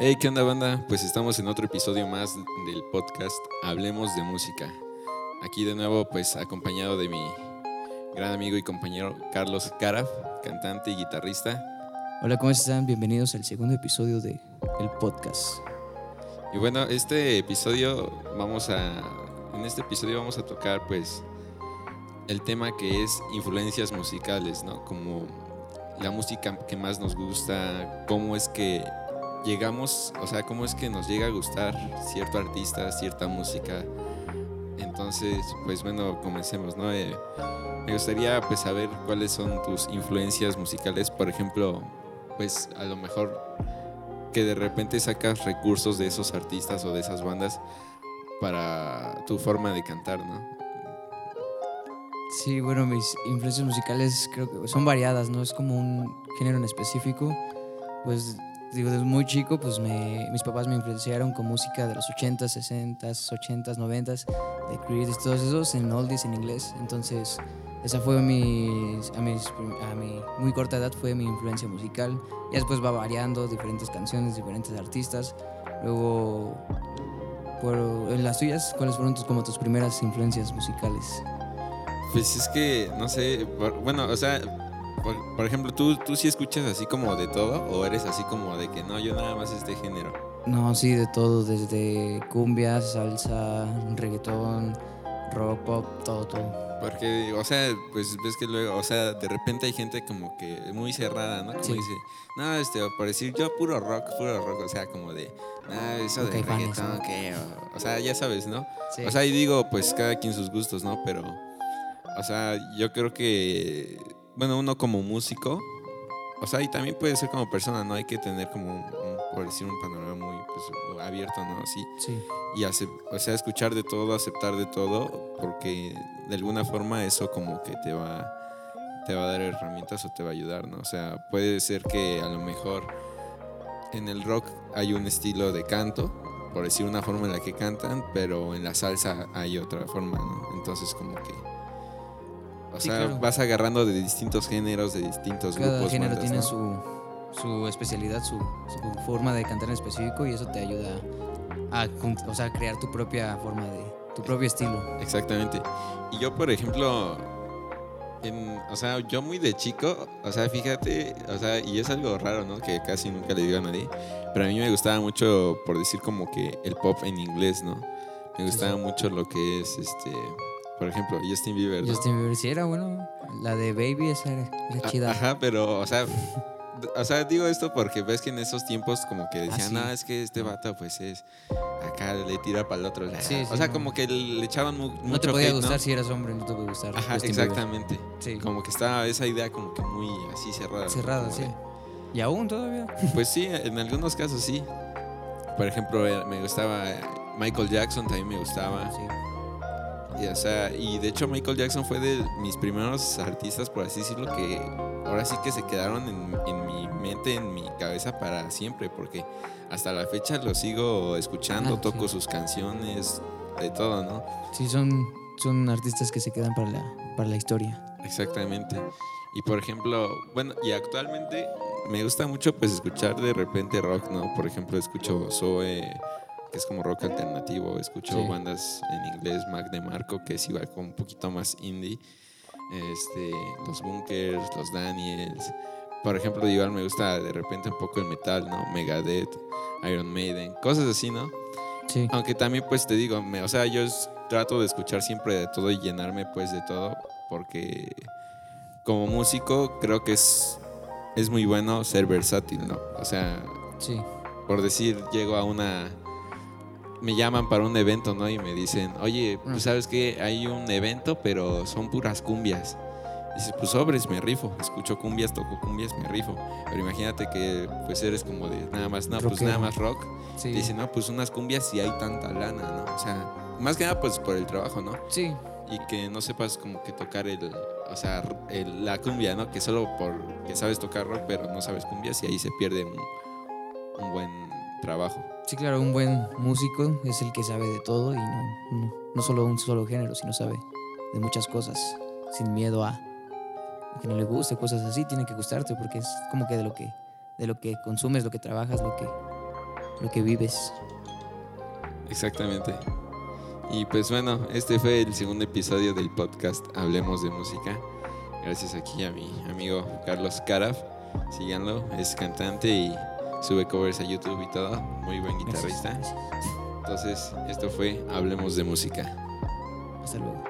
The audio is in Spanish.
Hey, ¿qué onda banda? Pues estamos en otro episodio más del podcast Hablemos de Música. Aquí de nuevo pues acompañado de mi gran amigo y compañero Carlos Caraf, cantante y guitarrista. Hola, ¿cómo están? Bienvenidos al segundo episodio de el podcast. Y bueno, este episodio vamos a en este episodio vamos a tocar pues el tema que es influencias musicales, ¿no? Como la música que más nos gusta, cómo es que llegamos, o sea, cómo es que nos llega a gustar cierto artista, cierta música. Entonces, pues bueno, comencemos, ¿no? Eh, me gustaría pues saber cuáles son tus influencias musicales, por ejemplo, pues a lo mejor que de repente sacas recursos de esos artistas o de esas bandas para tu forma de cantar, ¿no? Sí, bueno, mis influencias musicales creo que son variadas, no es como un género en específico. Pues digo, desde muy chico, pues me, mis papás me influenciaron con música de los 80s, 60s, 80s, 90s, de Creed, todos esos en oldies en inglés. Entonces, esa fue mi, a, mis, a mi muy corta edad fue mi influencia musical. Y después va variando, diferentes canciones, diferentes artistas. Luego, por, en las tuyas, ¿cuáles fueron tus, como tus primeras influencias musicales? Pues es que, no sé, bueno, o sea, por, ejemplo, ¿tú, ¿tú sí escuchas así como de todo o eres así como de que no, yo nada más este género? No, sí, de todo, desde cumbia, salsa, reggaetón, rock, pop, todo, todo. Porque, o sea, pues ves que luego, o sea, de repente hay gente como que muy cerrada, ¿no? Como dice, no, este, por decir yo puro rock, puro rock, o sea, como de, ah, eso de reggaetón, ¿qué? O, sea, ya sabes, ¿no? O sea, y digo, pues cada quien sus gustos, ¿no? Pero, o sea, yo creo que bueno, uno como músico, o sea, y también puede ser como persona, ¿no? Hay que tener como, un, por decir, un panorama muy pues, abierto, ¿no? Sí. sí. Y o sea, escuchar de todo, aceptar de todo, porque de alguna forma eso como que te va, te va a dar herramientas o te va a ayudar, ¿no? O sea, puede ser que a lo mejor en el rock hay un estilo de canto, por decir una forma en la que cantan, pero en la salsa hay otra forma, ¿no? Entonces como que o sea, vas agarrando de distintos géneros, de distintos Cada grupos. Cada género tiene su, su, especialidad, su, forma de cantar en específico y eso te ayuda a, o sea, crear tu propia forma de, tu propio estilo. Exactamente. Y yo, por ejemplo, en, o sea, yo muy de chico, o sea, fíjate, o sea, y es algo raro, ¿no? Que casi nunca le digo a nadie, pero a mí me gustaba mucho, por decir como que el pop en inglés, ¿no? Me gustaba mucho lo que es, este, por ejemplo, Justin Bieber. Justin Bieber sí era bueno. La de Baby esa era, chida. Ajá, pero, o sea, o sea, digo esto porque ves que en esos tiempos como que decían, ah, es que este vato pues es acá le tira para el otro lado. o sea, como que le echaban mucho No te podía gustar si eras hombre, no te podía gustar. Ajá, exactamente. Sí. Como que estaba esa idea como que muy así cerrada. Cerrada, sí. ¿Y aún todavía? Pues sí, en algunos casos sí. Por ejemplo, eh, me gustaba Michael Jackson, también me gustaba. Y, o sea, y de hecho Michael Jackson fue de mis primeros artistas, por así decirlo, que ahora sí que se quedaron en, mi mente, en mi cabeza para siempre, porque hasta la fecha lo sigo escuchando, ah, toco sus canciones, de todo, ¿no? Sí, son, son artistas que se quedan para la, para la historia. Exactamente. Y por ejemplo, bueno, y actualmente me gusta mucho pues escuchar de repente rock, ¿no? Por ejemplo, escucho Zoe, que es como rock alternativo. Escucho bandas en inglés, Mac de Marco, que es igual como un poquito más indie. Este, los Bunkers, los Daniels. Por ejemplo, igual me gusta de repente un poco el metal, ¿no? Megadeth, Iron Maiden, cosas así, ¿no? Sí. Aunque también, pues te digo, me, o sea, yo trato de escuchar siempre de todo y llenarme, pues, de todo, porque como músico creo que es, es muy bueno ser versátil, ¿no? O sea, sí. por decir, llego a una me llaman para un evento, ¿no? Y me dicen, oye, pues sabes que hay un evento, pero son puras cumbias. dices, pues sobres, me rifo. Escucho cumbias, toco cumbias, me rifo. Pero imagínate que pues eres como de nada más, no, pues nada más rock. Sí. Dicen, no, pues unas cumbias y hay tanta lana, ¿no? O sea, más que nada pues por el trabajo, ¿no? Sí. Y que no sepas como que tocar el, o sea, la cumbia, ¿no? Que solo porque sabes tocar rock, pero no sabes cumbias y ahí se pierde un, un buen trabajo. Sí, claro, un buen músico es el que sabe de todo y no, no, solo un solo género, sino sabe de muchas cosas, sin miedo a que no le guste, cosas así, tiene que gustarte porque es como que de lo que, de lo que consumes, lo que trabajas, lo que, lo que vives. Exactamente. Y pues bueno, este fue el segundo episodio del podcast Hablemos de Música. Gracias aquí a mi amigo Carlos Caraf. Síganlo, es cantante y sube covers a YouTube y todo. Muy buen guitarrista. Entonces, esto fue Hablemos de Música. Hasta luego.